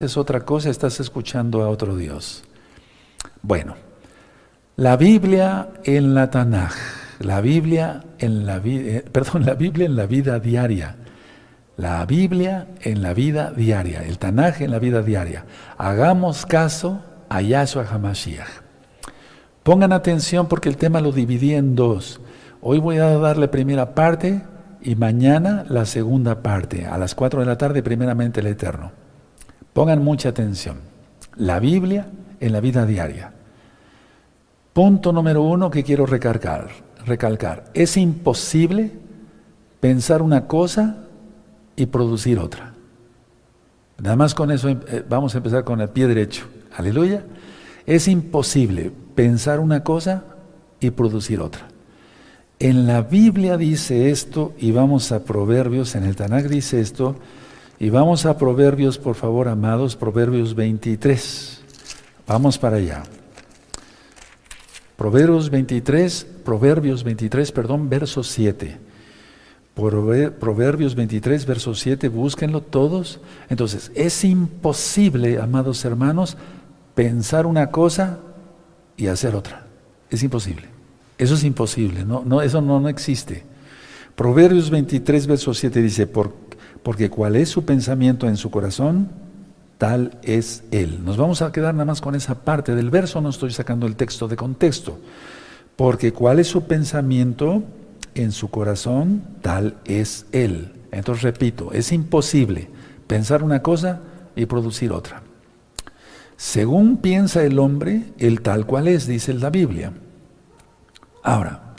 es otra cosa, estás escuchando a otro Dios. Bueno, la Biblia en la Tanaj, la Biblia en la vida, eh, perdón, la Biblia en la vida diaria. La Biblia en la vida diaria, el Tanaj en la vida diaria. Hagamos caso a Yahshua HaMashiach. Pongan atención porque el tema lo dividí en dos. Hoy voy a dar la primera parte y mañana la segunda parte, a las 4 de la tarde, primeramente el Eterno. Pongan mucha atención. La Biblia en la vida diaria. Punto número uno que quiero recalcar. Es imposible pensar una cosa y producir otra. Nada más con eso eh, vamos a empezar con el pie derecho. Aleluya. Es imposible pensar una cosa y producir otra. En la Biblia dice esto y vamos a Proverbios, en el Tanakh dice esto y vamos a Proverbios, por favor, amados, Proverbios 23. Vamos para allá. Proverbios 23, Proverbios 23, perdón, verso 7. Proverbios 23, verso 7, búsquenlo todos. Entonces, es imposible, amados hermanos, pensar una cosa y hacer otra. Es imposible. Eso es imposible, no, no, eso no, no existe. Proverbios 23, verso 7 dice, por, porque cual es su pensamiento en su corazón, tal es él. Nos vamos a quedar nada más con esa parte del verso, no estoy sacando el texto de contexto. Porque cuál es su pensamiento en su corazón, tal es él. Entonces repito, es imposible pensar una cosa y producir otra. Según piensa el hombre, el tal cual es, dice la Biblia. Ahora,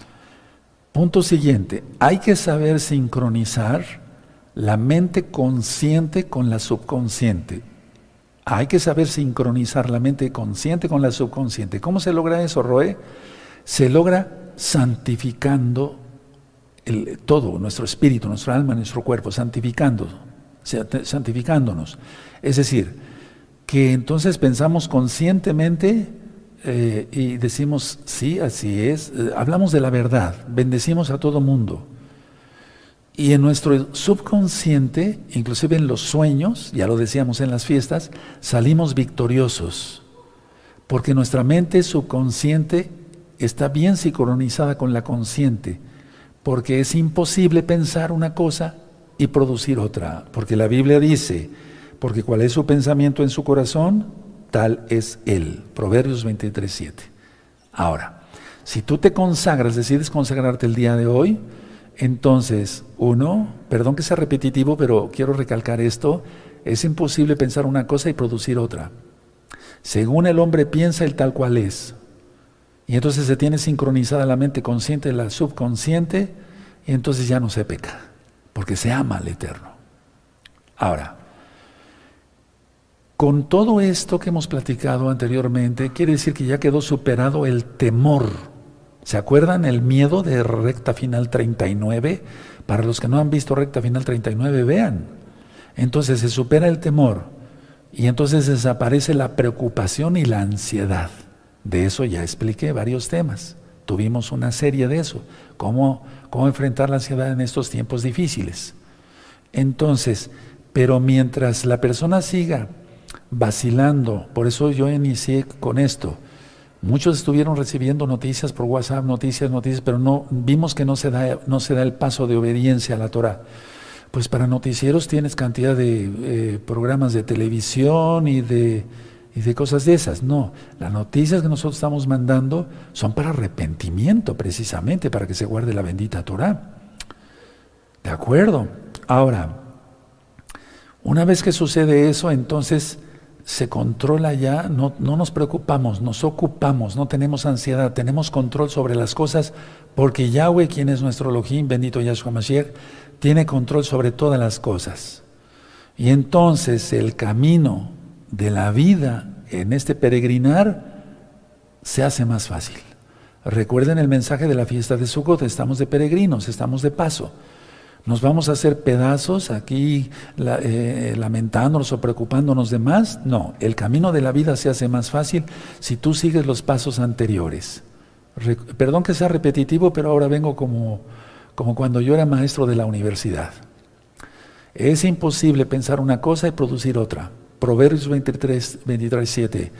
punto siguiente, hay que saber sincronizar la mente consciente con la subconsciente. Hay que saber sincronizar la mente consciente con la subconsciente. ¿Cómo se logra eso, Roé? Se logra santificando todo, nuestro espíritu, nuestro alma, nuestro cuerpo, santificando, santificándonos. Es decir, que entonces pensamos conscientemente eh, y decimos, sí, así es, eh, hablamos de la verdad, bendecimos a todo mundo. Y en nuestro subconsciente, inclusive en los sueños, ya lo decíamos en las fiestas, salimos victoriosos, porque nuestra mente subconsciente está bien sincronizada con la consciente, porque es imposible pensar una cosa y producir otra, porque la Biblia dice, porque cuál es su pensamiento en su corazón, tal es él. Proverbios 23, 7. Ahora, si tú te consagras, decides consagrarte el día de hoy, entonces, uno, perdón que sea repetitivo, pero quiero recalcar esto, es imposible pensar una cosa y producir otra. Según el hombre piensa, el tal cual es. Y entonces se tiene sincronizada la mente consciente y la subconsciente, y entonces ya no se peca, porque se ama al Eterno. Ahora, con todo esto que hemos platicado anteriormente, quiere decir que ya quedó superado el temor ¿Se acuerdan el miedo de recta final 39? Para los que no han visto recta final 39, vean. Entonces se supera el temor y entonces desaparece la preocupación y la ansiedad. De eso ya expliqué varios temas. Tuvimos una serie de eso. Cómo, cómo enfrentar la ansiedad en estos tiempos difíciles. Entonces, pero mientras la persona siga vacilando, por eso yo inicié con esto, Muchos estuvieron recibiendo noticias por WhatsApp, noticias, noticias, pero no vimos que no se da, no se da el paso de obediencia a la Torah. Pues para noticieros tienes cantidad de eh, programas de televisión y de, y de cosas de esas. No, las noticias que nosotros estamos mandando son para arrepentimiento, precisamente, para que se guarde la bendita Torah. ¿De acuerdo? Ahora, una vez que sucede eso, entonces se controla ya, no, no, nos preocupamos, nos ocupamos, no tenemos ansiedad, tenemos control sobre las cosas, porque Yahweh, quien es nuestro Elohim, bendito Yahshua Mashiach, tiene control sobre todas las cosas. Y entonces el camino de la vida en este peregrinar se hace más fácil. Recuerden el mensaje de la fiesta de Sukkot, estamos de peregrinos, estamos de paso. ¿Nos vamos a hacer pedazos aquí eh, lamentándonos o preocupándonos de más? No, el camino de la vida se hace más fácil si tú sigues los pasos anteriores. perdón que sea repetitivo, pero ahora vengo como, como cuando yo era maestro de la universidad. Es imposible pensar una cosa y producir otra. Proverbios 23, 23, 7.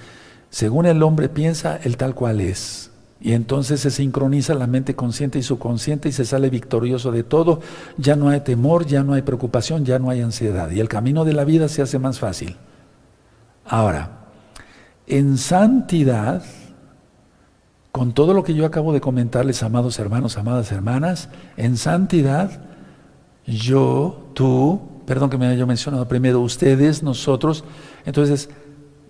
Según el hombre piensa, el tal cual es. Y entonces se sincroniza la mente consciente y subconsciente y se sale victorioso de todo. Ya no hay temor, ya no hay preocupación, ya no hay ansiedad. Y el camino de la vida se hace más fácil. Ahora, en santidad, con todo lo que yo acabo de comentarles, amados hermanos, amadas hermanas, en santidad, yo, tú, perdón que me haya mencionado primero, ustedes, nosotros, entonces,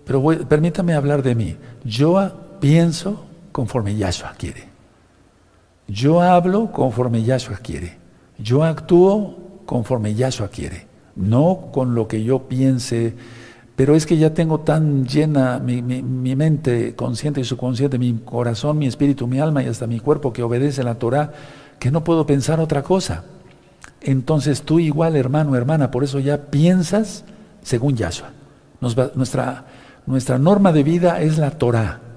pero permítame hablar de mí. Yo pienso conforme Yahshua quiere. Yo hablo conforme Yahshua quiere. Yo actúo conforme Yahshua quiere. No con lo que yo piense, pero es que ya tengo tan llena mi, mente consciente y subconsciente, mi corazón, mi espíritu, mi alma y hasta mi cuerpo que obedece la Torah, que no puedo pensar otra cosa. Entonces tú igual, hermano, hermana, por eso ya piensas según Yahshua. nuestra, nuestra norma de vida es la Torah.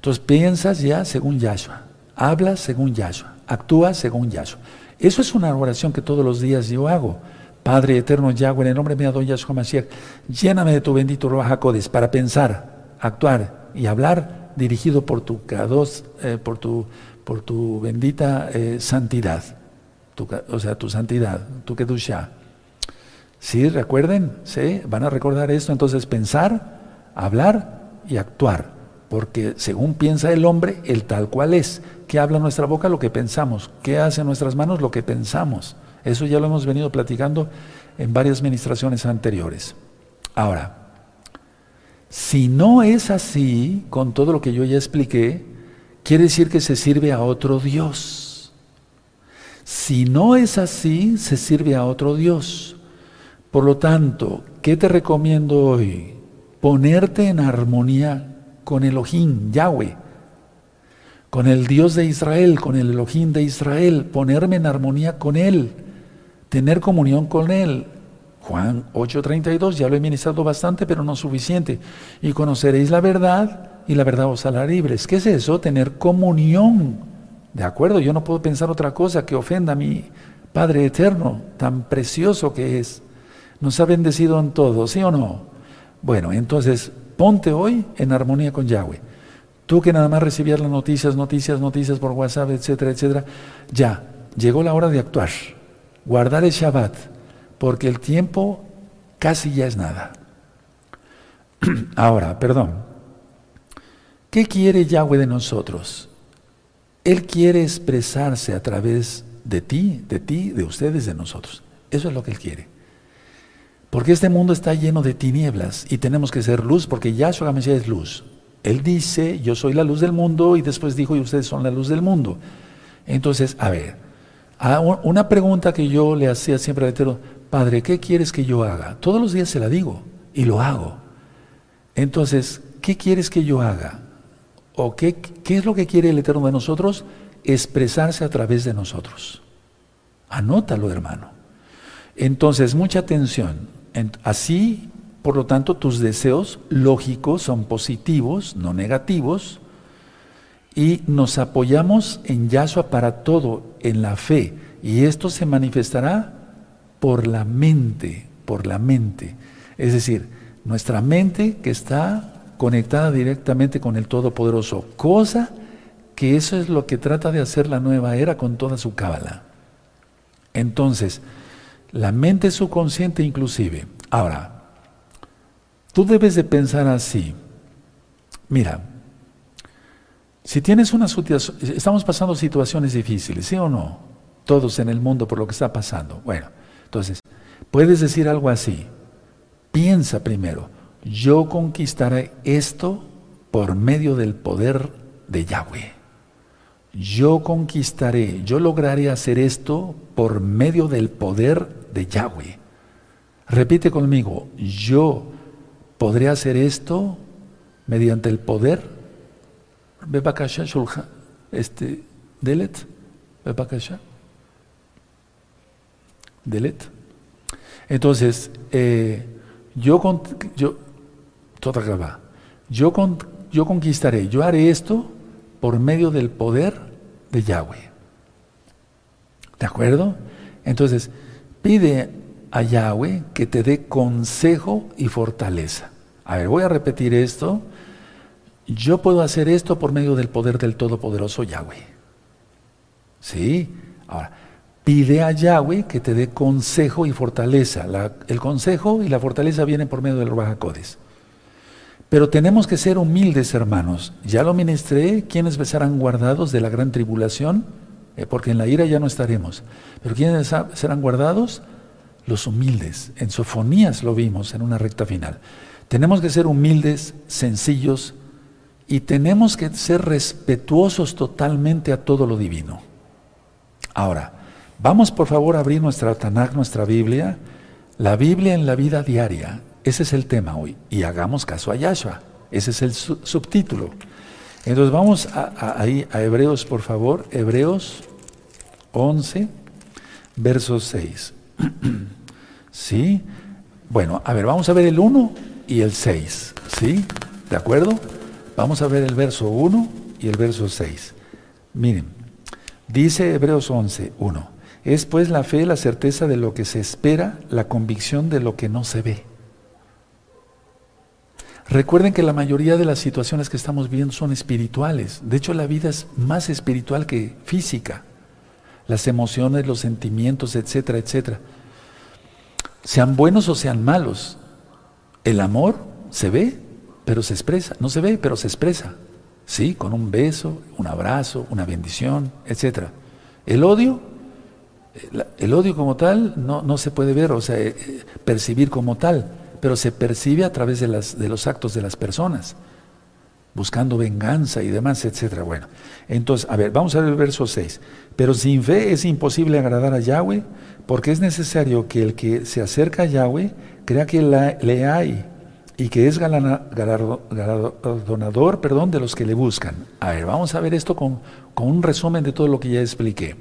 Entonces piensas ya según Yahshua, hablas según Yahshua, actúas según Yahshua. Eso es una oración que todos los días yo hago. Padre eterno Yahweh, en el nombre mío, Yahshua Mashiach, lléname de tu bendito Ruach para pensar, actuar y hablar dirigido por tu eh, por, tu, por tu bendita eh, santidad, o sea, tu santidad, tu Kedusha. Sí, recuerden, ¿sí? Van a recordar esto, entonces pensar, hablar y actuar, porque según piensa el hombre, el tal cual es. ¿Qué habla nuestra boca? Lo que pensamos. ¿Qué hace nuestras manos? Lo que pensamos. Eso ya lo hemos venido platicando en varias ministraciones anteriores. Ahora, si no es así, con todo lo que yo ya expliqué, quiere decir que se sirve a otro Dios. Si no es así, se sirve a otro Dios. Por lo tanto, ¿qué te recomiendo hoy? Ponerte en armonía con Elohim, Yahweh, con el Dios de Israel, con el Elohim de Israel, ponerme en armonía con Él tener comunión con Él. Juan 8:32, ya lo he ministrado bastante, pero no suficiente. Y conoceréis la verdad y la verdad os hará libres. ¿Qué es eso? Tener comunión. ¿De acuerdo? Yo no puedo pensar otra cosa que ofenda a mi Padre eterno, tan precioso que es. Nos ha bendecido en todo, ¿sí o no? Bueno, entonces ponte hoy en armonía con Yahweh. Tú que nada más recibías las noticias, noticias, noticias por WhatsApp, etcétera, etcétera, ya, llegó la hora de actuar guardar el Shabbat, porque el tiempo casi ya es nada. Ahora, perdón, ¿qué quiere Yahweh de nosotros? Él quiere expresarse a través de ti, de ti, de ustedes, de nosotros. Eso es lo que Él quiere. Porque este mundo está lleno de tinieblas y tenemos que ser luz porque Yahshua HaMashiach es luz. Él dice, yo soy la luz del mundo y después dijo, y ustedes son la luz del mundo. Entonces, a ver, una pregunta que yo le hacía siempre al Eterno, Padre, ¿qué quieres que yo haga? Todos los días se la digo y lo hago. Entonces, ¿qué quieres que yo haga? ¿O qué, qué es lo que quiere el Eterno de nosotros? Expresarse a través de nosotros. Anótalo, hermano. Entonces, mucha atención. Así, por lo tanto, tus deseos lógicos son positivos, no negativos y nos apoyamos en Yahshua para todo, en la fe. Y esto se manifestará por la mente, por la mente. Es decir, nuestra mente que está conectada directamente con el Todopoderoso, cosa que eso es lo que trata de hacer la nueva era con toda su cábala. Entonces, la mente subconsciente inclusive. Ahora, tú debes de pensar así. Mira, si tienes una situación, estamos pasando situaciones difíciles, ¿sí o no? Todos en el mundo por lo que está pasando. Bueno, entonces, puedes decir algo así. Piensa primero, yo conquistaré esto por medio del poder de Yahweh. Yo conquistaré, yo lograré hacer esto por medio del poder de Yahweh. Repite conmigo, yo podré hacer esto mediante el poder. Este, delet. Delet. Entonces, eh, yo, con, yo, yo, yo conquistaré, yo haré esto por medio del poder de Yahweh. ¿De acuerdo? Entonces, pide a Yahweh que te dé consejo y fortaleza. A ver, voy a repetir esto. Yo puedo hacer esto por medio del poder del Todopoderoso Yahweh. ¿Sí? Ahora, pide a Yahweh que te dé consejo y fortaleza. el consejo y la fortaleza vienen por medio del Rubajacodes. Pero tenemos que ser humildes, hermanos. Ya lo ministré, ¿quiénes serán guardados de la gran tribulación? Eh, porque en la ira ya no estaremos. Pero ¿quiénes serán guardados? Los humildes. En Sofonías lo vimos en una recta final. Tenemos que ser humildes, sencillos y tenemos que ser respetuosos totalmente a todo lo divino. Ahora, vamos por favor a abrir nuestra Tanakh, nuestra Biblia, la Biblia en la vida diaria. Ese es el tema hoy. Y hagamos caso a Yahshua. Ese es el subtítulo. Entonces vamos a, ahí a Hebreos, por favor. Hebreos 11, verso 6. ¿Sí? Bueno, a ver, vamos a ver el 1 y el 6. ¿Sí? ¿De acuerdo? Vamos a ver el verso 1 y el verso 6. Miren, dice Hebreos 11, 1. Es pues la fe la certeza de lo que se espera, la convicción de lo que no se ve. Recuerden que la mayoría de las situaciones que estamos viendo son espirituales. De hecho, la vida es más espiritual que física. Las emociones, los sentimientos, etcétera, etcétera. Sean buenos o sean malos. El amor se ve, pero se expresa. No se ve, pero se expresa. Sí, con un beso, un abrazo, una bendición, etcétera. El odio, el odio como tal no, no se puede ver, o sea, eh, percibir como tal pero se percibe a través de, las, de los actos de las personas, buscando venganza y demás, etcétera. Bueno, entonces, a ver, vamos a ver el verso 6. Pero sin fe es imposible agradar a Yahweh, porque es necesario que el que se acerca a Yahweh crea que le hay y que es galardonador perdón, de los que le buscan. A ver, vamos a ver esto con, con un resumen de todo lo que ya expliqué.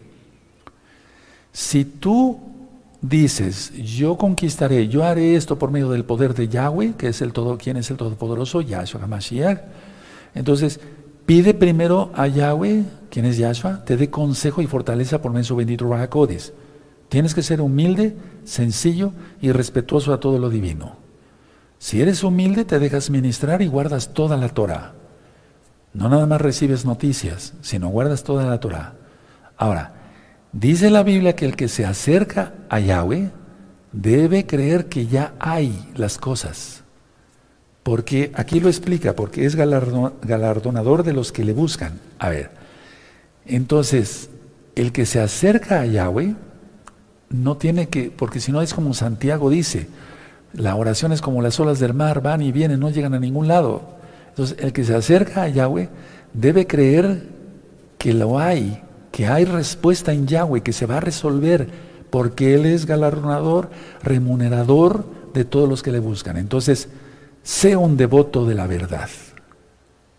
Si tú dices, yo conquistaré, yo haré esto por medio del poder de Yahweh, que es el todo, quien es el Todopoderoso, Yahshua HaMashiach. Entonces, pide primero a Yahweh, quien es Yahshua, te dé consejo y fortaleza por medio de su bendito Rahakodes. Tienes que ser humilde, sencillo y respetuoso a todo lo divino. Si eres humilde, te dejas ministrar y guardas toda la Torah. No nada más recibes noticias, sino guardas toda la Torah. Ahora, Dice la Biblia que el que se acerca a Yahweh debe creer que ya hay las cosas. Porque aquí lo explica, porque es galardonador de los que le buscan. A ver, entonces, el que se acerca a Yahweh no tiene que, porque si no es como Santiago dice, la oración es como las olas del mar, van y vienen, no llegan a ningún lado. Entonces, el que se acerca a Yahweh debe creer que lo hay, que hay respuesta en Yahweh, que se va a resolver, porque Él es galardonador, remunerador de todos los que le buscan. Entonces, sé un devoto de la verdad.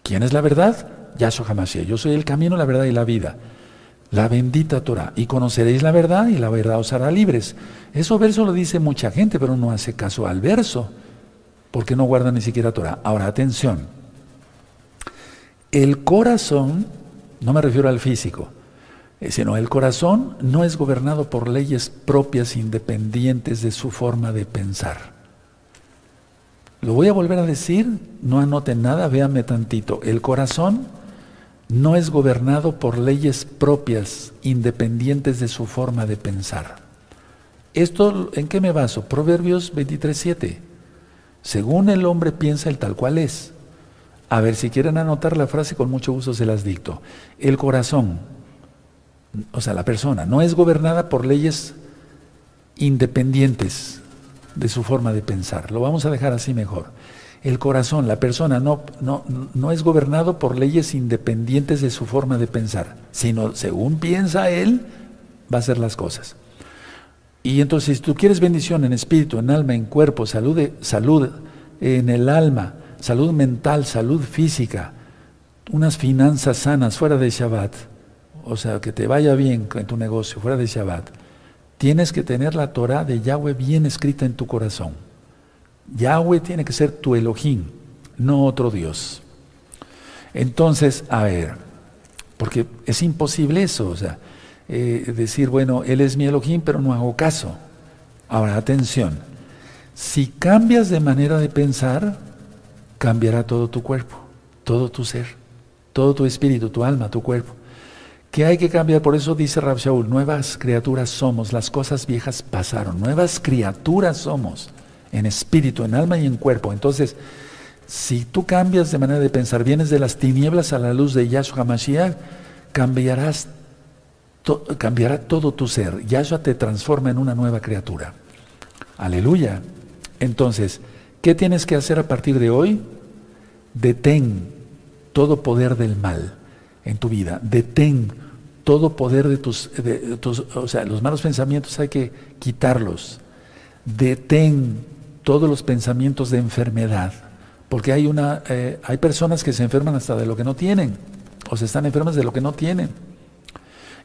¿Quién es la verdad? Yahshua HaMashiach. Yo soy el camino, la verdad y la vida. La bendita Torah. Y conoceréis la verdad y la verdad os hará libres. Eso verso lo dice mucha gente, pero no hace caso al verso, porque no guarda ni siquiera Torah. Ahora, atención. El corazón, no me refiero al físico, sino el corazón no es gobernado por leyes propias independientes de su forma de pensar. Lo voy a volver a decir, no anoten nada, véanme tantito. El corazón no es gobernado por leyes propias independientes de su forma de pensar. ¿Esto en qué me baso? Proverbios 23.7. Según el hombre piensa el tal cual es. A ver, si quieren anotar la frase, con mucho gusto se las dicto. El corazón o sea, la persona, no es gobernada por leyes independientes de su forma de pensar. Lo vamos a dejar así mejor. El corazón, la persona, no, no, no es gobernado por leyes independientes de su forma de pensar, sino según piensa él, va a hacer las cosas. Y entonces, si tú quieres bendición en espíritu, en alma, en cuerpo, salud, salud en el alma, salud mental, salud física, unas finanzas sanas fuera de Shabbat, o sea, que te vaya bien en tu negocio, fuera de Shabbat, tienes que tener la Torah de Yahweh bien escrita en tu corazón. Yahweh tiene que ser tu Elohim, no otro Dios. Entonces, a ver, porque es imposible eso, o sea, eh, decir, bueno, Él es mi Elohim, pero no hago caso. Ahora, atención, si cambias de manera de pensar, cambiará todo tu cuerpo, todo tu ser, todo tu espíritu, tu alma, tu cuerpo. ¿Qué hay que cambiar? Por eso dice Rab Shaul, nuevas criaturas somos, las cosas viejas pasaron, nuevas criaturas somos, en espíritu, en alma y en cuerpo. Entonces, si tú cambias de manera de pensar, vienes de las tinieblas a la luz de Yahshua Mashiach, cambiarás, cambiará todo tu ser. Yahshua te transforma en una nueva criatura. Aleluya. Entonces, ¿qué tienes que hacer a partir de hoy? Detén todo poder del mal en tu vida. Detén todo poder de tus, de tus, o sea, los malos pensamientos hay que quitarlos. Detén todos los pensamientos de enfermedad, porque hay una, eh, hay personas que se enferman hasta de lo que no tienen, o se están enfermas de lo que no tienen.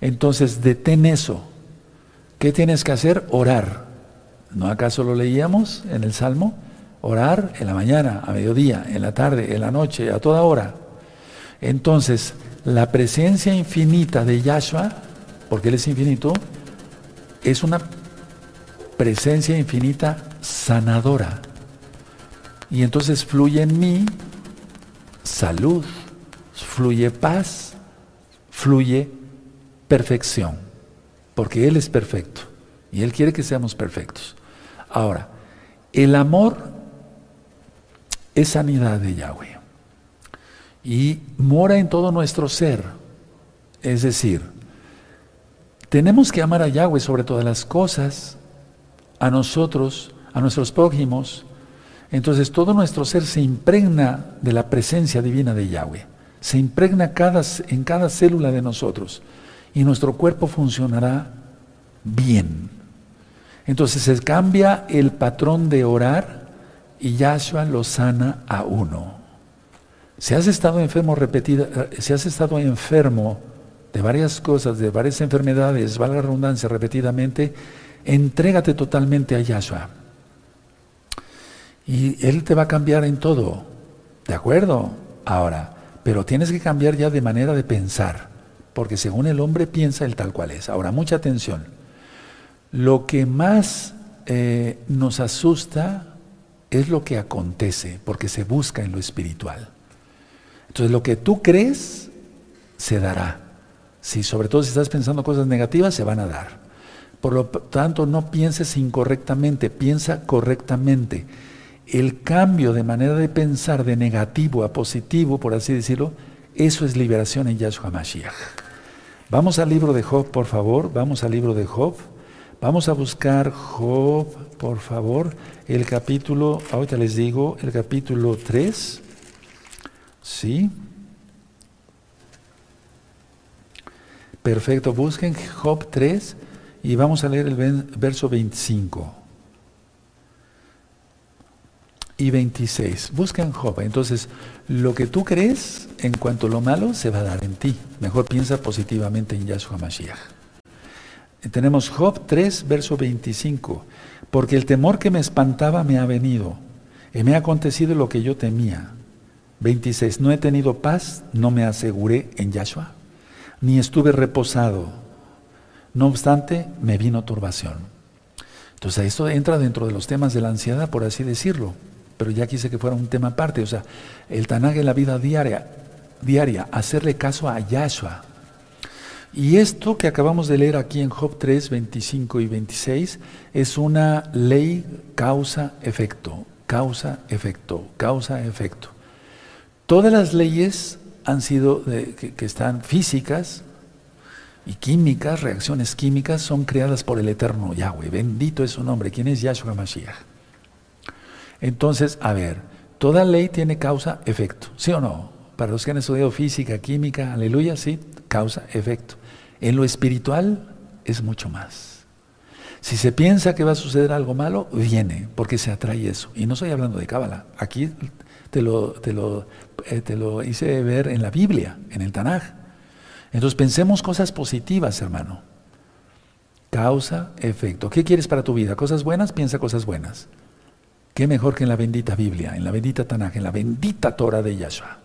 Entonces, detén eso. ¿Qué tienes que hacer? Orar. ¿No acaso lo leíamos en el Salmo? Orar en la mañana, a mediodía, en la tarde, en la noche, a toda hora. Entonces, la presencia infinita de Yahshua, porque Él es infinito, es una presencia infinita sanadora. Y entonces fluye en mí salud, fluye paz, fluye perfección, porque Él es perfecto y Él quiere que seamos perfectos. Ahora, el amor es sanidad de Yahweh y mora en todo nuestro ser. Es decir, tenemos que amar a Yahweh sobre todas las cosas, a nosotros, a nuestros prójimos. Entonces todo nuestro ser se impregna de la presencia divina de Yahweh. Se impregna en cada célula de nosotros y nuestro cuerpo funcionará bien. Entonces se cambia el patrón de orar y Yahshua lo sana a uno. Si has estado enfermo repetida, eh, si has estado enfermo de varias cosas, de varias enfermedades, valga la redundancia, repetidamente, entrégate totalmente a Yahshua. Y Él te va a cambiar en todo. ¿De acuerdo? Ahora, pero tienes que cambiar ya de manera de pensar, porque según el hombre piensa el tal cual es. Ahora, mucha atención. Lo que más eh, nos asusta es lo que acontece, porque se busca en lo espiritual. Entonces lo que tú crees se dará. Si sobre todo si estás pensando cosas negativas, se van a dar. Por lo tanto, no pienses incorrectamente, piensa correctamente. El cambio de manera de pensar de negativo a positivo, por así decirlo, eso es liberación en Yahshua Mashiach. Vamos al libro de Job, por favor. Vamos al libro de Job. Vamos a buscar Job, por favor, el capítulo, ahorita les digo, el capítulo 3. ¿Sí? Perfecto, busquen Job 3 y vamos a leer el verso 25 y 26. Busquen Job. Entonces, lo que tú crees en cuanto a lo malo se va a dar en ti. Mejor piensa positivamente en Yahshua Mashiach. Tenemos Job 3, verso 25. Porque el temor que me espantaba me ha venido, y me ha acontecido lo que yo temía 26. No he tenido paz, no me aseguré en Yahshua, ni estuve reposado. No obstante, me vino turbación. Entonces, esto entra dentro de los temas de la ansiedad, por así decirlo. Pero ya quise que fuera un tema aparte. O sea, el Tanag en la vida diaria, diaria, hacerle caso a Yahshua. Y esto que acabamos de leer aquí en Job 3, 25 y 26 es una ley causa-efecto, causa-efecto, causa-efecto. Todas las leyes han sido que, están físicas y químicas, reacciones químicas, son creadas por el eterno Yahweh. Bendito es su nombre. ¿Quién es Yahshua Mashiach? Entonces, a ver, toda ley tiene causa, efecto. ¿Sí o no? Para los que han estudiado física, química, aleluya, sí, causa, efecto. En lo espiritual es mucho más. Si se piensa que va a suceder algo malo, viene, porque se atrae eso. Y no estoy hablando de cábala. Aquí te lo, te lo eh, te lo hice ver en la Biblia, en el Tanaj. Entonces pensemos cosas positivas, hermano. Causa, efecto. ¿Qué quieres para tu vida? ¿Cosas buenas? Piensa cosas buenas. ¿Qué mejor que en la bendita Biblia, en la bendita Tanaj, en la bendita Torah de Yahshua?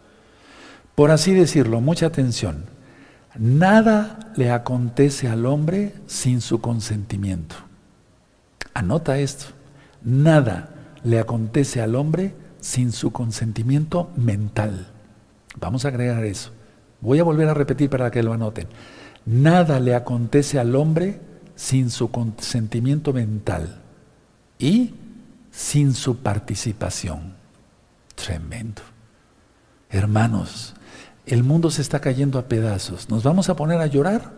Por así decirlo, mucha atención. Nada le acontece al hombre sin su consentimiento. Anota esto. Nada le acontece al hombre sin su consentimiento mental. Vamos a agregar eso. Voy a volver a repetir para que lo anoten. Nada le acontece al hombre sin su consentimiento mental y sin su participación. Tremendo. Hermanos, el mundo se está cayendo a pedazos. ¿Nos vamos a poner a llorar?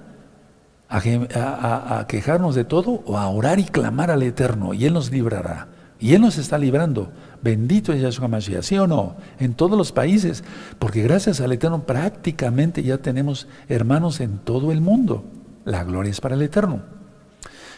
A, quejarnos de todo o a orar y clamar al Eterno y Él nos librará. Y Él nos está librando. Bendito es Yahshua Mashiach, ¿sí o no? En todos los países. Porque gracias al Eterno prácticamente ya tenemos hermanos en todo el mundo. La gloria es para el Eterno.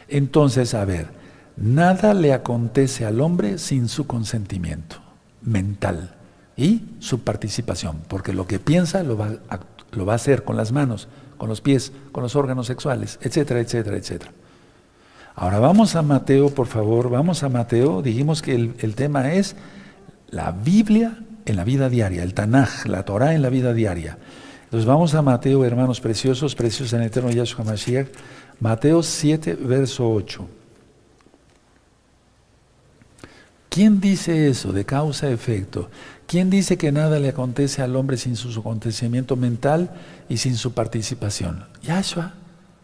Entonces, a ver, nada le acontece al hombre sin su consentimiento mental y su participación, porque lo que piensa lo va, a, lo va a hacer con las manos, con los pies, con los órganos sexuales, etcétera, etcétera, etcétera. Ahora vamos a Mateo, por favor, vamos a Mateo. Dijimos que el, tema es la Biblia en la vida diaria, el Tanaj, la Torah en la vida diaria. Entonces vamos a Mateo, hermanos preciosos, preciosos en el eterno Yahshua Mashiach. Mateo 7, verso 8. ¿Quién dice eso de causa-efecto? ¿Quién dice que nada le acontece al hombre sin su acontecimiento mental y sin su participación? Yahshua,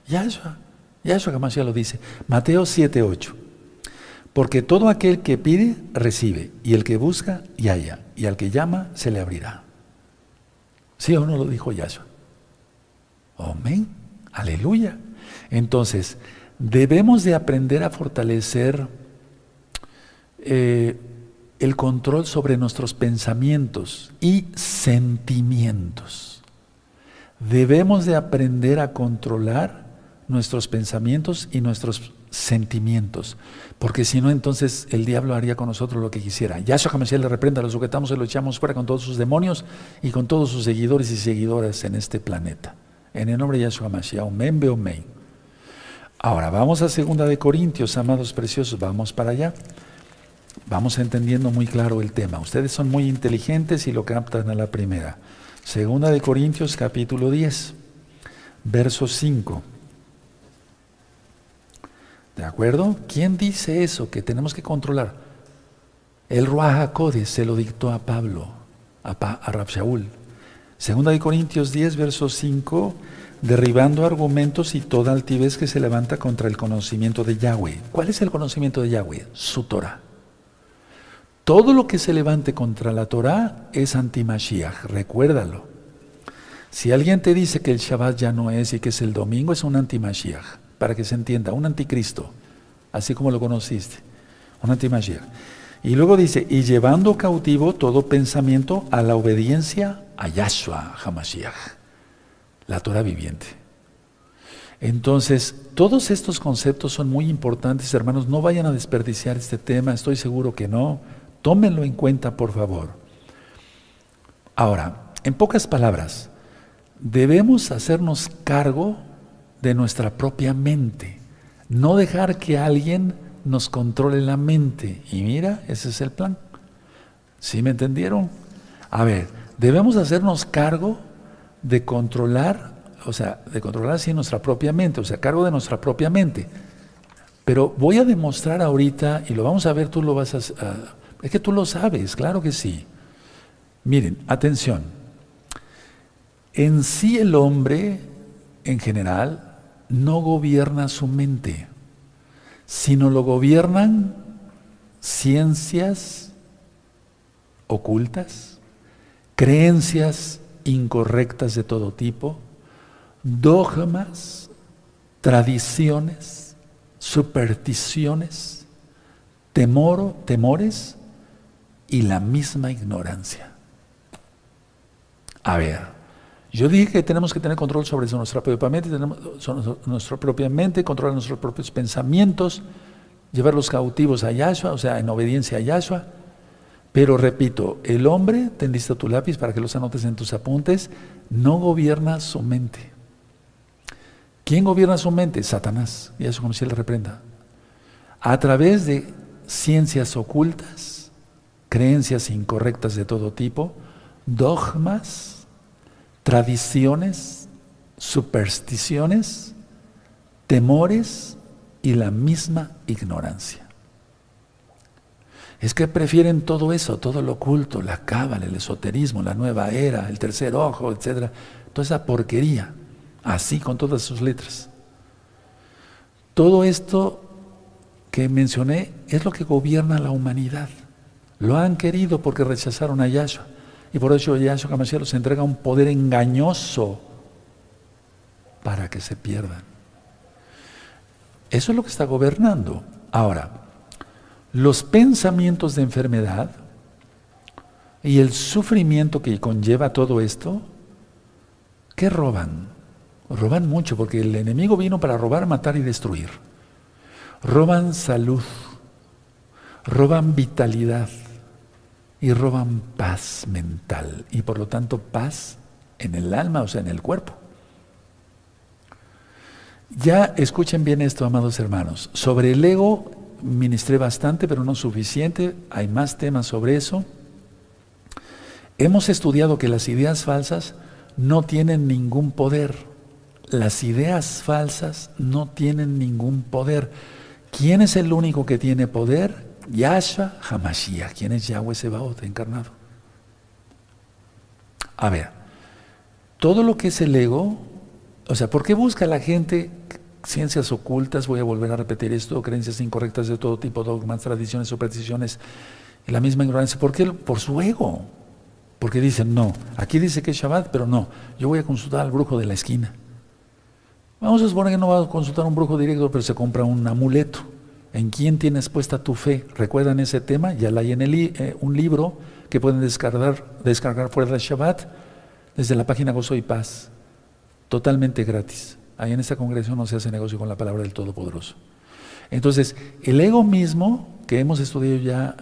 Yahshua, Yahshua ya lo dice. Mateo 7, 8. Porque todo aquel que pide, recibe, y el que busca, y halla, y al que llama, se le abrirá. ¿Sí o no lo dijo Yahshua? Amén. Aleluya. Entonces, debemos de aprender a fortalecer eh, el control sobre nuestros pensamientos y sentimientos. Debemos de aprender a controlar nuestros pensamientos y nuestros sentimientos, porque si no entonces el diablo haría con nosotros lo que quisiera. Yahshua HaMashiach le reprenda, lo sujetamos y lo echamos fuera con todos sus demonios y con todos sus seguidores y seguidoras en este planeta. En el nombre de Yahshua HaMashiach, Omen Omen. Ahora vamos a segunda de Corintios, amados preciosos, vamos para allá. Vamos entendiendo muy claro el tema. Ustedes son muy inteligentes y lo captan a la primera. Segunda de Corintios capítulo 10, verso 5. ¿De acuerdo? ¿Quién dice eso que tenemos que controlar? El Ruach se lo dictó a Pablo, a, pa, a Shaul. Segunda de Corintios 10, verso 5, derribando argumentos y toda altivez que se levanta contra el conocimiento de Yahweh. ¿Cuál es el conocimiento de Yahweh? Su Torah. Todo lo que se levante contra la Torah es anti-Mashiach, recuérdalo. Si alguien te dice que el Shabbat ya no es y que es el domingo, es un anti-Mashiach, para que se entienda, un anticristo, así como lo conociste, un anti-Mashiach. Y luego dice, y llevando cautivo todo pensamiento a la obediencia a Yahshua HaMashiach, la Torah viviente. Entonces, todos estos conceptos son muy importantes, hermanos, no vayan a desperdiciar este tema, estoy seguro que no. Tómenlo en cuenta, por favor. Ahora, en pocas palabras, debemos hacernos cargo de nuestra propia mente, no dejar que alguien nos controle la mente. Y mira, ese es el plan. ¿Sí me entendieron? A ver, debemos hacernos cargo de controlar, o sea, de controlar así nuestra propia mente, o sea, cargo de nuestra propia mente. Pero voy a demostrar ahorita, y lo vamos a ver, tú lo vas a, es que tú lo sabes, claro que sí. Miren, atención. En sí el hombre, en general, no gobierna su mente, sino lo gobiernan ciencias ocultas, creencias incorrectas de todo tipo, dogmas, tradiciones, supersticiones, temor, temores y la misma ignorancia. A ver, yo dije que tenemos que tener control sobre nuestra propia mente, tenemos, nuestra propia mente, controlar nuestros propios pensamientos, llevarlos cautivos a Yahshua, o sea, en obediencia a Yahshua. Pero repito, el hombre, ten listo tu lápiz para que los anotes en tus apuntes, no gobierna su mente. ¿Quién gobierna su mente? Satanás. Y eso como si él reprenda. A través de ciencias ocultas, creencias incorrectas de todo tipo, dogmas, tradiciones, supersticiones, temores y la misma ignorancia. Es que prefieren todo eso, todo lo oculto, la cábala, el esoterismo, la nueva era, el tercer ojo, etcétera, toda esa porquería, así con todas sus letras. Todo esto que mencioné es lo que gobierna la humanidad. Lo han querido porque rechazaron a Yahshua. Y por eso Yahshua Hamashiach los entrega un poder engañoso para que se pierdan. Eso es lo que está gobernando. Ahora, los pensamientos de enfermedad y el sufrimiento que conlleva todo esto, ¿qué roban? Roban mucho porque el enemigo vino para robar, matar y destruir. Roban salud, roban vitalidad y roban paz mental y por lo tanto paz en el alma, o sea, en el cuerpo. Ya escuchen bien esto, amados hermanos. Sobre el ego ministré bastante, pero no suficiente. Hay más temas sobre eso. Hemos estudiado que las ideas falsas no tienen ningún poder. Las ideas falsas no tienen ningún poder. ¿Quién es el único que tiene poder? Yahshua Hamashiach. ¿Quién es Yahweh Sebaot encarnado? A ver, todo lo que es el ego, o sea, ¿por qué busca la gente ciencias ocultas, voy a volver a repetir esto, creencias incorrectas de todo tipo, dogmas, tradiciones, supersticiones, y la misma ignorancia. ¿Por qué? Por su ego. Porque dicen, no, aquí dice que es Shabbat, pero no, yo voy a consultar al brujo de la esquina. Vamos a suponer que no va a consultar a un brujo directo, pero se compra un amuleto. ¿En quién tienes puesta tu fe? ¿Recuerdan ese tema? Ya la hay en el, eh, un libro que pueden descargar, descargar fuera de Shabbat desde la página Gozo y Paz, totalmente gratis. Ahí en esta congregación no se hace negocio con la palabra del Todopoderoso. Entonces, el ego mismo, que hemos estudiado ya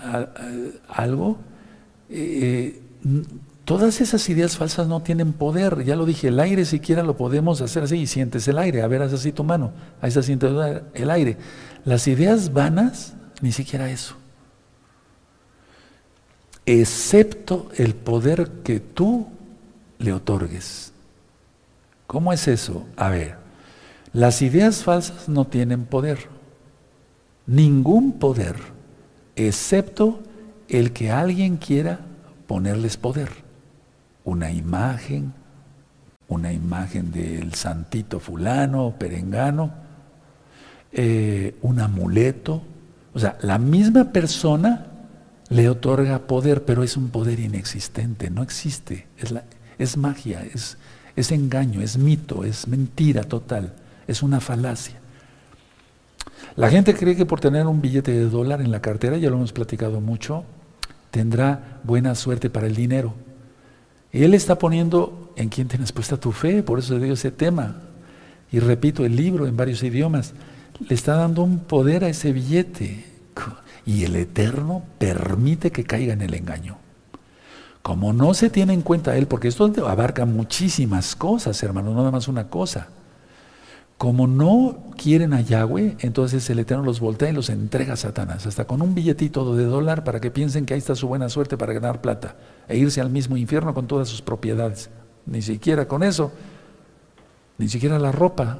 algo, eh, todas esas ideas falsas no tienen poder. Ya lo dije, el aire siquiera lo podemos hacer así y sientes el aire. A ver, haz así tu mano. Ahí está sientes el aire. Las ideas vanas, ni siquiera eso. Excepto el poder que tú le otorgues. ¿Cómo es eso? A ver, las ideas falsas no tienen poder, ningún poder, excepto el que alguien quiera ponerles poder. Una imagen, una imagen del santito fulano, perengano, eh, un amuleto. O sea, la misma persona le otorga poder, pero es un poder inexistente, no existe. Es, es magia, es, es engaño, es mito, es mentira total es una falacia. La gente cree que por tener un billete de dólar en la cartera, ya lo hemos platicado mucho, tendrá buena suerte para el dinero. Y él está poniendo en quién tienes puesta tu fe, por eso dio ese tema. Y repito, el libro en varios idiomas le está dando un poder a ese billete. Y el Eterno permite que caiga en el engaño. Como no se tiene en cuenta él, porque esto abarca muchísimas cosas, hermano, no nada más una cosa. Como no quieren a Yahweh, entonces el Eterno los voltea y los entrega a Satanás, hasta con un billetito de dólar para que piensen que ahí está su buena suerte para ganar plata e irse al mismo infierno con todas sus propiedades. Ni siquiera con eso, ni siquiera la ropa.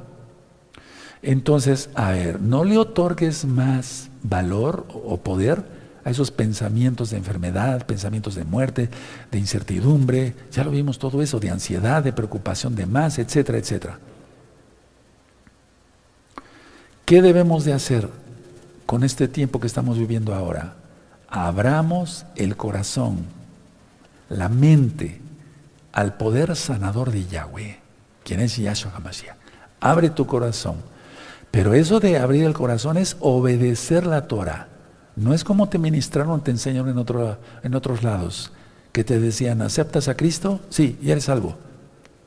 Entonces, a ver, no le otorgues más valor o poder a esos pensamientos de enfermedad, pensamientos de muerte, de incertidumbre, ya lo vimos todo eso, de ansiedad, de preocupación de más, etcétera, etcétera. ¿Qué debemos de hacer con este tiempo que estamos viviendo ahora? Abramos el corazón, la mente al poder sanador de Yahweh, quien es Yahshua HaMashiach. Abre tu corazón. Pero eso de abrir el corazón es obedecer la Torah. No es como te ministraron, te enseñaron en, en otros lados, que te decían, ¿aceptas a Cristo? Sí, y eres salvo.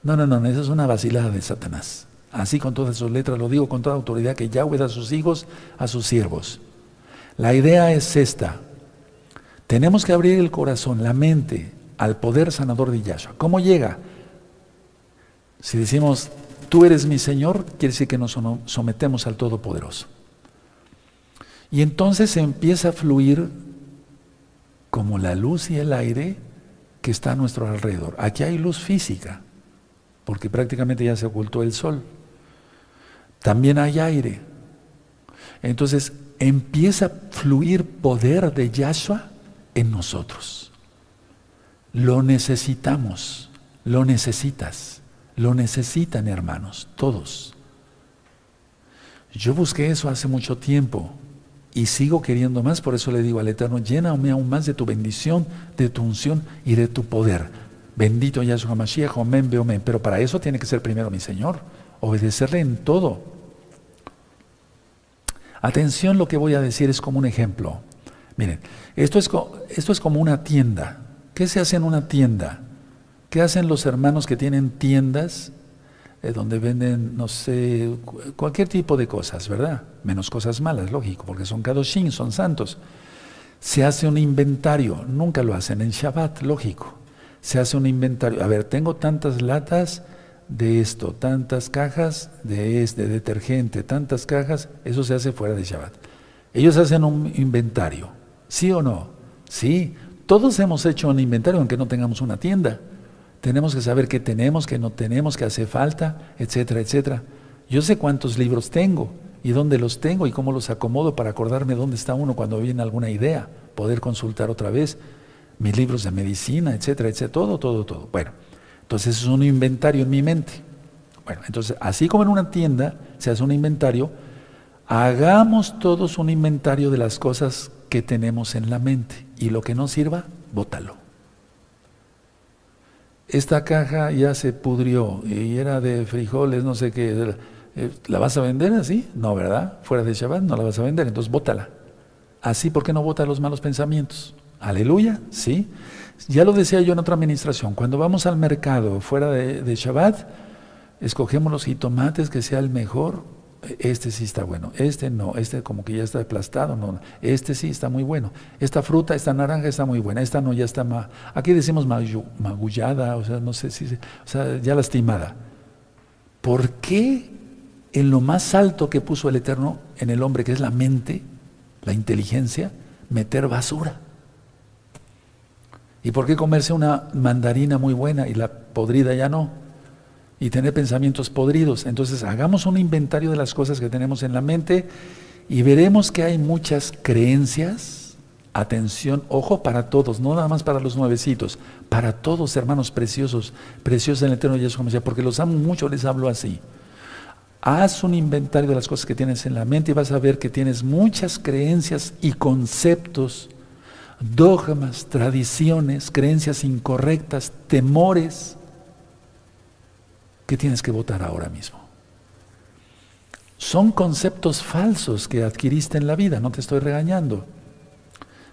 No, no, no, esa es una vacilada de Satanás así con todas sus letras, lo digo con toda autoridad, que Yahweh da a sus hijos, a sus siervos. La idea es esta. Tenemos que abrir el corazón, la mente, al poder sanador de Yahshua. ¿Cómo llega? Si decimos, tú eres mi Señor, quiere decir que nos sometemos al Todopoderoso. Y entonces empieza a fluir como la luz y el aire que está a nuestro alrededor. Aquí hay luz física, porque prácticamente ya se ocultó el sol. También hay aire. Entonces empieza a fluir poder de Yahshua en nosotros. Lo necesitamos, lo necesitas, lo necesitan hermanos, todos. Yo busqué eso hace mucho tiempo y sigo queriendo más, por eso le digo al Eterno, lléname aún más de tu bendición, de tu unción y de tu poder. Bendito Yahshua Mashiach, omen, omen. Pero para eso tiene que ser primero mi Señor, obedecerle en todo. Atención, lo que voy a decir es como un ejemplo. Miren, esto es, esto es como una tienda. ¿Qué se hace en una tienda? ¿Qué hacen los hermanos que tienen tiendas eh, donde venden, no sé, cualquier tipo de cosas, ¿verdad? Menos cosas malas, lógico, porque son kadoshim, son santos. Se hace un inventario, nunca lo hacen en Shabbat, lógico. Se hace un inventario. A ver, tengo tantas latas de esto, tantas cajas de este, detergente, tantas cajas, eso se hace fuera de Shabbat. Ellos hacen un inventario, ¿sí o no? Sí, todos hemos hecho un inventario aunque no tengamos una tienda. Tenemos que saber qué tenemos, qué no tenemos, qué hace falta, etcétera, etcétera. Yo sé cuántos libros tengo y dónde los tengo y cómo los acomodo para acordarme dónde está uno cuando viene alguna idea, poder consultar otra vez mis libros de medicina, etcétera, etcétera, todo, todo, todo. Bueno, entonces es un inventario en mi mente. Bueno, entonces así como en una tienda se hace un inventario, hagamos todos un inventario de las cosas que tenemos en la mente y lo que no sirva, bótalo esta caja ya se pudrió y era de frijoles, no sé qué, eh, ¿la vas a vender así? No, ¿verdad? Fuera de Shabbat no la vas a vender, entonces bótala. Así, ¿por qué no bota los malos pensamientos? Aleluya, ¿sí? Ya lo decía yo en otra administración, cuando vamos al mercado fuera de, de Shabbat, escogemos los jitomates que sea el mejor, este sí está bueno, este no, este como que ya está aplastado, no, este sí está muy bueno, esta fruta, esta naranja está muy buena, esta no ya está más, aquí decimos magullada, o sea, no sé si, o sea, ya lastimada. ¿Por qué en lo más alto que puso el Eterno en el hombre, que es la mente, la inteligencia, meter basura? ¿Y por qué comerse una mandarina muy buena y la podrida ya no? Y tener pensamientos podridos. Entonces hagamos un inventario de las cosas que tenemos en la mente y veremos que hay muchas creencias. Atención, ojo para todos, no nada más para los nuevecitos, para todos hermanos preciosos, preciosos en el eterno Yeshua porque los amo mucho, les hablo así. Haz un inventario de las cosas que tienes en la mente y vas a ver que tienes muchas creencias y conceptos, dogmas, tradiciones, creencias incorrectas, temores, ¿Qué tienes que votar ahora mismo? Son conceptos falsos que adquiriste en la vida, no te estoy regañando,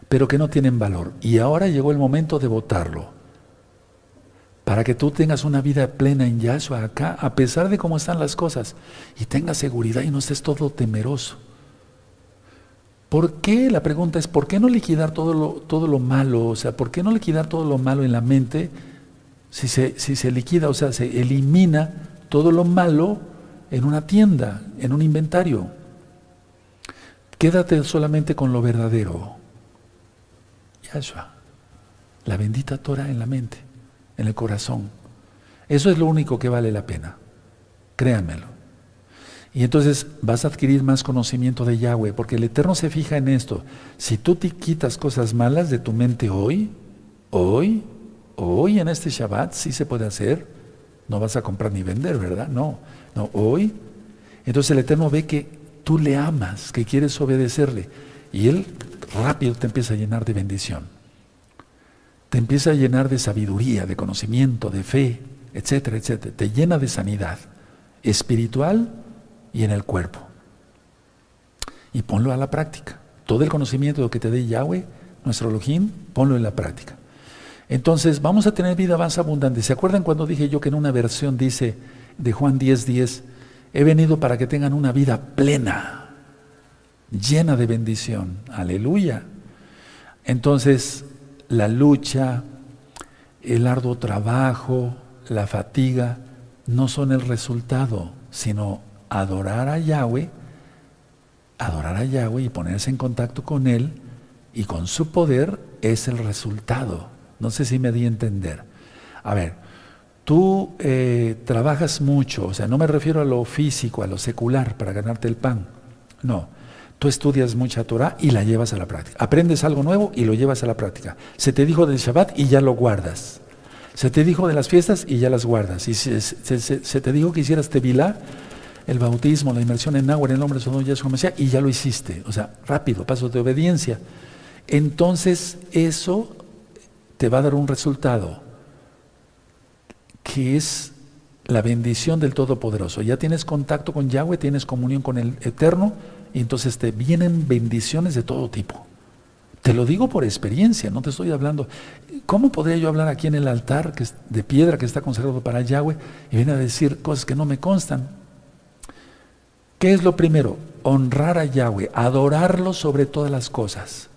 pero que no tienen valor. Y ahora llegó el momento de votarlo. Para que tú tengas una vida plena en Yahshua acá, a pesar de cómo están las cosas, y tengas seguridad y no estés todo temeroso. ¿Por qué? La pregunta es, ¿por qué no liquidar todo lo, todo lo malo? O sea, ¿por qué no liquidar todo lo malo en la mente? Si se, si se liquida, o sea, se elimina todo lo malo en una tienda, en un inventario. Quédate solamente con lo verdadero. Yahshua, la bendita Torah en la mente, en el corazón. Eso es lo único que vale la pena. Créanmelo. Y entonces vas a adquirir más conocimiento de Yahweh, porque el Eterno se fija en esto. Si tú te quitas cosas malas de tu mente hoy, hoy, Hoy en este Shabbat sí se puede hacer. No vas a comprar ni vender, ¿verdad? No, no, hoy. Entonces el Eterno ve que tú le amas, que quieres obedecerle. Y Él rápido te empieza a llenar de bendición. Te empieza a llenar de sabiduría, de conocimiento, de fe, etcétera, etcétera. Te llena de sanidad espiritual y en el cuerpo. Y ponlo a la práctica. Todo el conocimiento que te dé Yahweh, nuestro Elohim, ponlo en la práctica. Entonces, vamos a tener vida más abundante. ¿Se acuerdan cuando dije yo que en una versión dice de Juan 10:10, 10, he venido para que tengan una vida plena, llena de bendición? Aleluya. Entonces, la lucha, el arduo trabajo, la fatiga, no son el resultado, sino adorar a Yahweh, adorar a Yahweh y ponerse en contacto con Él y con su poder es el resultado. No sé si me di a entender. A ver, tú eh, trabajas mucho, o sea, no me refiero a lo físico, a lo secular, para ganarte el pan. No, Tú estudias mucha Torah y la llevas a la práctica. Aprendes algo nuevo y lo llevas a la práctica. Se te dijo del Shabbat y ya lo guardas. Se te dijo de las fiestas y ya las guardas. Y se, te dijo que hicieras Tevilá, el bautismo, la inmersión en agua en el nombre de Señor Yeshua Mesías, y ya lo hiciste. O sea, rápido, pasos de obediencia. Entonces, eso te va a dar un resultado que es la bendición del Todopoderoso. Ya tienes contacto con Yahweh, tienes comunión con el Eterno, y entonces te vienen bendiciones de todo tipo. Te lo digo por experiencia, no te estoy hablando. ¿Cómo podría yo hablar aquí en el altar que es de piedra que está consagrado para Yahweh y viene a decir cosas que no me constan? ¿Qué es lo primero? Honrar a Yahweh, adorarlo sobre todas las cosas.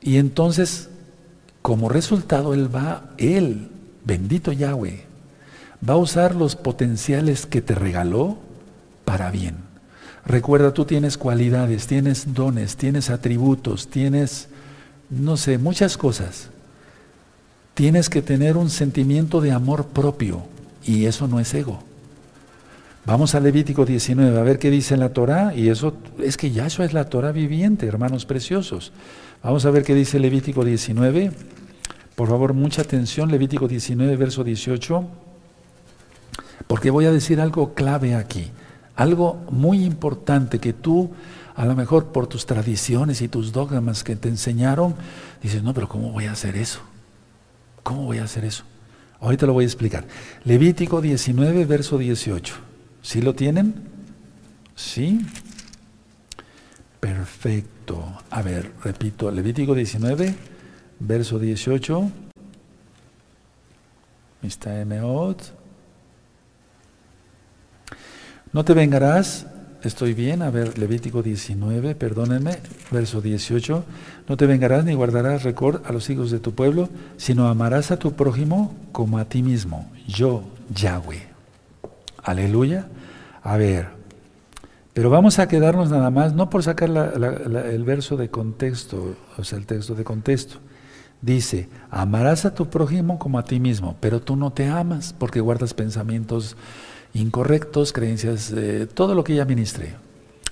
Y entonces, como resultado, Él va, Él, bendito Yahweh, va a usar los potenciales que te regaló para bien. Recuerda, tú tienes cualidades, tienes dones, tienes atributos, tienes, no sé, muchas cosas. Tienes que tener un sentimiento de amor propio y eso no es ego. Vamos a Levítico 19, a ver qué dice la Torah y eso es que Yahshua es la Torah viviente, hermanos preciosos. Vamos a ver qué dice Levítico 19. Por favor, mucha atención, Levítico 19, verso 18, porque voy a decir algo clave aquí. Algo muy importante que tú, a lo mejor por tus tradiciones y tus dogmas que te enseñaron, dices, no, pero ¿cómo voy a hacer eso? ¿Cómo voy a hacer eso? Ahorita lo voy a explicar. Levítico 19, verso 18. ¿Sí lo tienen? Sí. Perfecto. A ver, repito, Levítico 19, verso 18. Mr. Meot. No te vengarás, estoy bien, a ver, Levítico 19, perdónenme, verso 18, no te vengarás ni guardarás récord a los hijos de tu pueblo, sino amarás a tu prójimo como a ti mismo, yo, Yahweh. Aleluya. A ver, pero vamos a quedarnos nada más, no por sacar el verso de contexto, o sea, el texto de contexto. Dice, amarás a tu prójimo como a ti mismo, pero tú no te amas porque guardas pensamientos incorrectos, creencias, todo lo que ya ministré.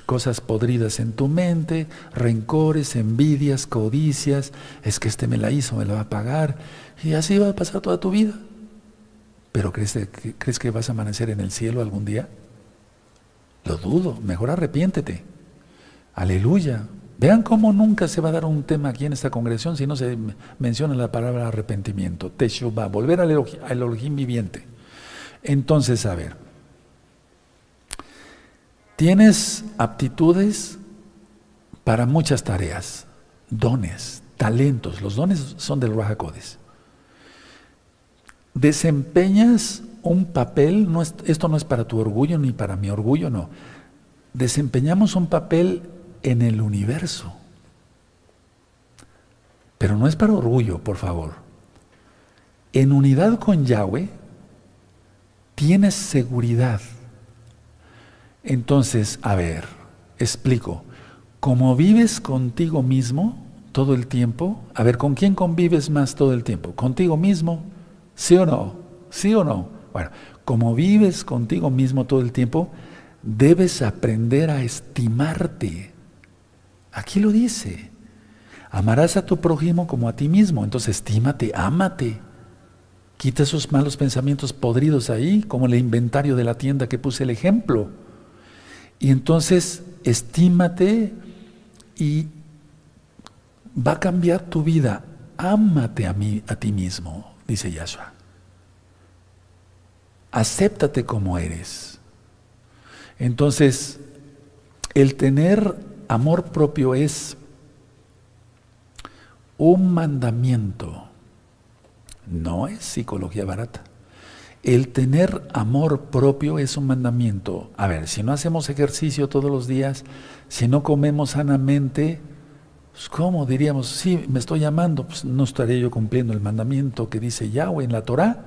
Cosas podridas en tu mente, rencores, envidias, codicias, es que este me la hizo, me la va a pagar, y así va a pasar toda tu vida. Pero ¿crees que, ¿crees que vas a amanecer en el cielo algún día? Lo dudo, mejor arrepiéntete. Aleluya. Vean cómo nunca se va a dar un tema aquí en esta congregación si no se menciona la palabra arrepentimiento. va volver al Elohim viviente. Entonces, a ver, Tienes aptitudes para muchas tareas, dones, talentos. Los dones son del Rajacodes. Desempeñas un papel, esto no es para tu orgullo ni para mi orgullo, no. Desempeñamos un papel en el universo. Pero no es para orgullo, por favor. En unidad con Yahweh, tienes seguridad entonces, a ver, explico. Como vives contigo mismo todo el tiempo, a ver, ¿con quién convives más todo el tiempo? ¿Contigo mismo? ¿Sí o no? ¿Sí o no? Bueno, como vives contigo mismo todo el tiempo, debes aprender a estimarte. Aquí lo dice. Amarás a tu prójimo como a ti mismo. Entonces, estímate, ámate. Quita esos malos pensamientos podridos ahí, como el inventario de la tienda que puse el ejemplo. Y entonces estímate y va a cambiar tu vida. Ámate a, mí, a ti mismo, dice Yahshua. Acéptate como eres. Entonces, el tener amor propio es un mandamiento, no es psicología barata. El tener amor propio es un mandamiento. A ver, si no hacemos ejercicio todos los días, si no comemos sanamente, pues ¿cómo diríamos? Sí, me estoy amando, pues no estaría yo cumpliendo el mandamiento que dice Yahweh en la Torah.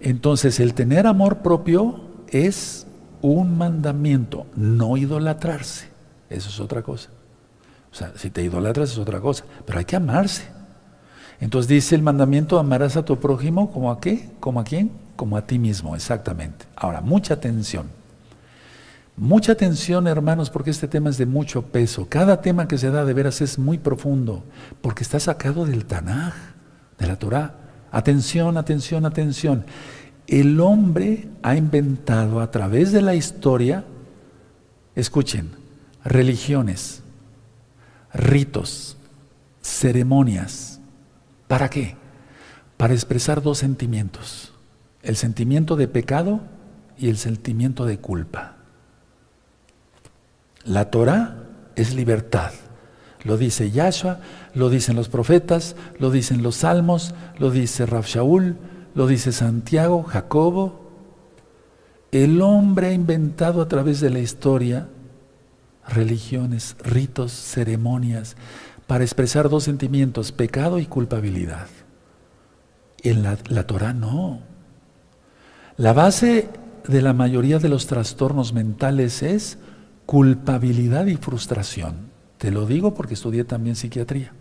Entonces, el tener amor propio es un mandamiento, no idolatrarse. Eso es otra cosa. O sea, si te idolatras es otra cosa, pero hay que amarse. Entonces dice el mandamiento, amarás a tu prójimo como a qué, como a quién, como a ti mismo, exactamente. Ahora, mucha atención. Mucha atención, hermanos, porque este tema es de mucho peso. Cada tema que se da de veras es muy profundo, porque está sacado del Tanaj, de la Torah. Atención, atención, atención. El hombre ha inventado a través de la historia, escuchen, religiones, ritos, ceremonias. ¿Para qué? Para expresar dos sentimientos, el sentimiento de pecado y el sentimiento de culpa. La Torah es libertad. Lo dice Yahshua, lo dicen los profetas, lo dicen los salmos, lo dice Shaul, lo dice Santiago, Jacobo. El hombre ha inventado a través de la historia religiones, ritos, ceremonias, para expresar dos sentimientos, pecado y culpabilidad. En la, la Torah no. La base de la mayoría de los trastornos mentales es culpabilidad y frustración. Te lo digo porque estudié también psiquiatría.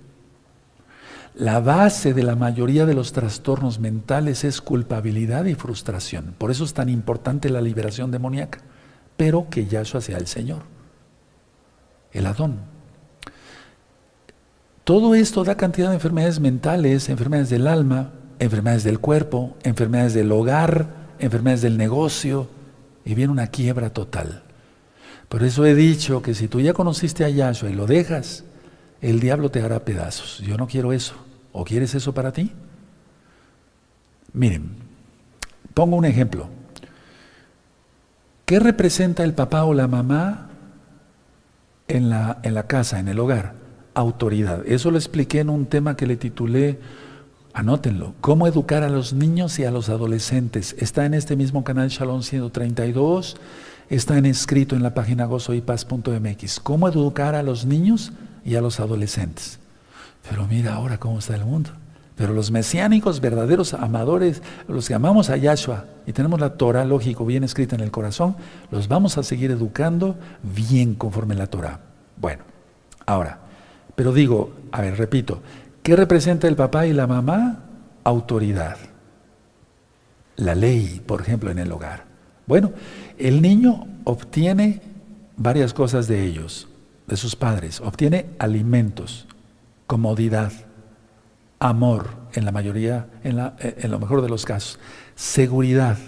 La base de la mayoría de los trastornos mentales es culpabilidad y frustración. Por eso es tan importante la liberación demoníaca. Pero que Yahshua sea el Señor, el Adón. Todo esto da cantidad de enfermedades mentales, enfermedades del alma, enfermedades del cuerpo, enfermedades del hogar, enfermedades del negocio, y viene una quiebra total. Por eso he dicho que si tú ya conociste a Yahshua y lo dejas, el diablo te hará pedazos. Yo no quiero eso. ¿O quieres eso para ti? Miren, pongo un ejemplo. ¿Qué representa el papá o la mamá en la, en la casa, en el hogar? Autoridad. Eso lo expliqué en un tema que le titulé, anótenlo, cómo educar a los niños y a los adolescentes. Está en este mismo canal Shalom 132 está en escrito en la página gozoypaz.mx. ¿Cómo educar a los niños y a los adolescentes? Pero mira ahora cómo está el mundo. Pero los mesiánicos, verdaderos amadores, los que amamos a Yahshua y tenemos la Torah, lógico, bien escrita en el corazón, los vamos a seguir educando bien conforme la Torah. Bueno, ahora, pero digo, a ver, repito, ¿qué representa el papá y la mamá? Autoridad. La ley, por ejemplo, en el hogar. Bueno, el niño obtiene varias cosas de ellos, de sus padres. Obtiene alimentos, comodidad, amor, en la mayoría, en, la, en lo mejor de los casos, seguridad.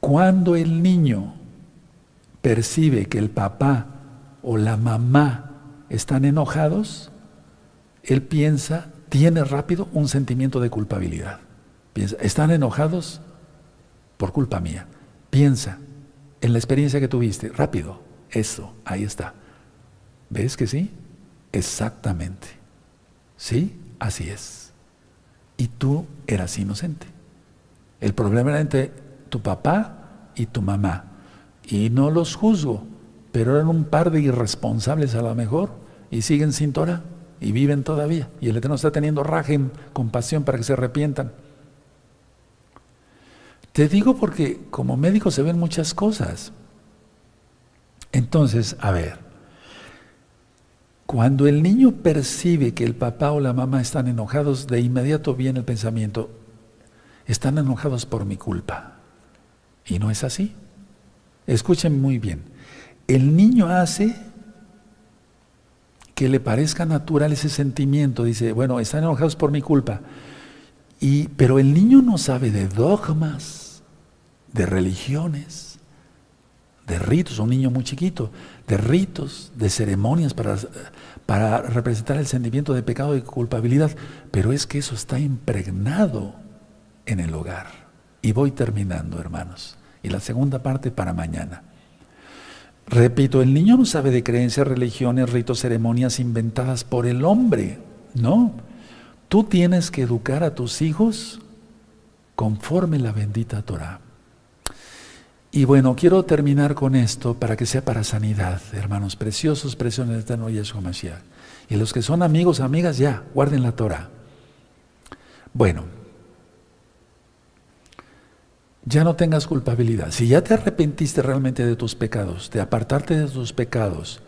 Cuando el niño percibe que el papá o la mamá están enojados, él piensa, tiene rápido un sentimiento de culpabilidad. Piensa, ¿están enojados? Por culpa mía. Piensa en la experiencia que tuviste, rápido, eso, ahí está. ¿Ves que sí? Exactamente. Sí, así es. Y tú eras inocente. El problema era entre tu papá y tu mamá. Y no los juzgo, pero eran un par de irresponsables a lo mejor y siguen sin Torah y viven todavía. Y el Eterno está teniendo rajem, compasión para que se arrepientan. Te digo porque como médico se ven muchas cosas. Entonces, a ver, cuando el niño percibe que el papá o la mamá están enojados, de inmediato viene el pensamiento, están enojados por mi culpa. Y no es así. Escuchen muy bien. El niño hace que le parezca natural ese sentimiento. Dice, bueno, están enojados por mi culpa. Y, pero el niño no sabe de dogmas de religiones, de ritos, un niño muy chiquito, de ritos, de ceremonias para, para representar el sentimiento de pecado y culpabilidad, pero es que eso está impregnado en el hogar. Y voy terminando, hermanos. Y la segunda parte para mañana. Repito, el niño no sabe de creencias, religiones, ritos, ceremonias inventadas por el hombre. No. Tú tienes que educar a tus hijos conforme la bendita Torah. Y bueno, quiero terminar con esto para que sea para sanidad, hermanos preciosos, preciosos del eterno Yeshua Mashiach. Y los que son amigos, amigas, ya, guarden la Torah. Bueno, ya no tengas culpabilidad. Si ya te arrepentiste realmente de tus pecados, de apartarte de tus pecados,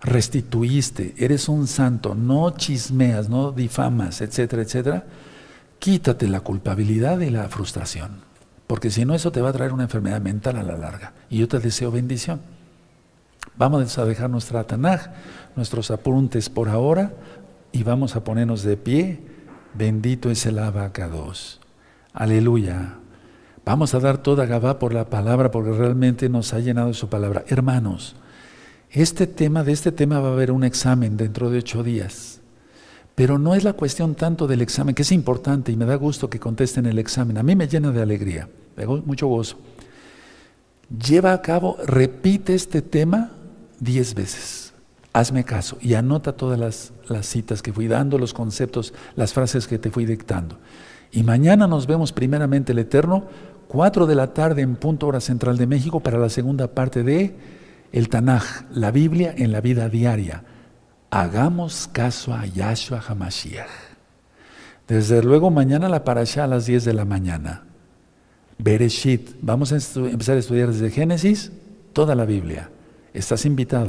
restituiste, eres un santo, no chismeas, no difamas, etcétera, etcétera, quítate la culpabilidad y la frustración porque si no eso te va a traer una enfermedad mental a la larga. Y yo te deseo bendición. Vamos a dejar nuestra Tanaj, nuestros apuntes por ahora, y vamos a ponernos de pie. Bendito es el abacados. Aleluya. Vamos a dar toda Gabá por la palabra, porque realmente nos ha llenado su palabra. Hermanos, este tema, de este tema va a haber un examen dentro de ocho días. Pero no es la cuestión tanto del examen, que es importante y me da gusto que contesten el examen. A mí me llena de alegría, me mucho gozo. Lleva a cabo, repite este tema diez veces. Hazme caso y anota todas las, las citas que fui dando, los conceptos, las frases que te fui dictando. Y mañana nos vemos primeramente el Eterno, cuatro de la tarde en punto hora central de México para la segunda parte de el Tanaj, la Biblia en la vida diaria. Hagamos caso a Yahshua Hamashiach. Desde luego mañana la parasha a las 10 de la mañana. Bereshit. Vamos a empezar a estudiar desde Génesis toda la Biblia. Estás invitado.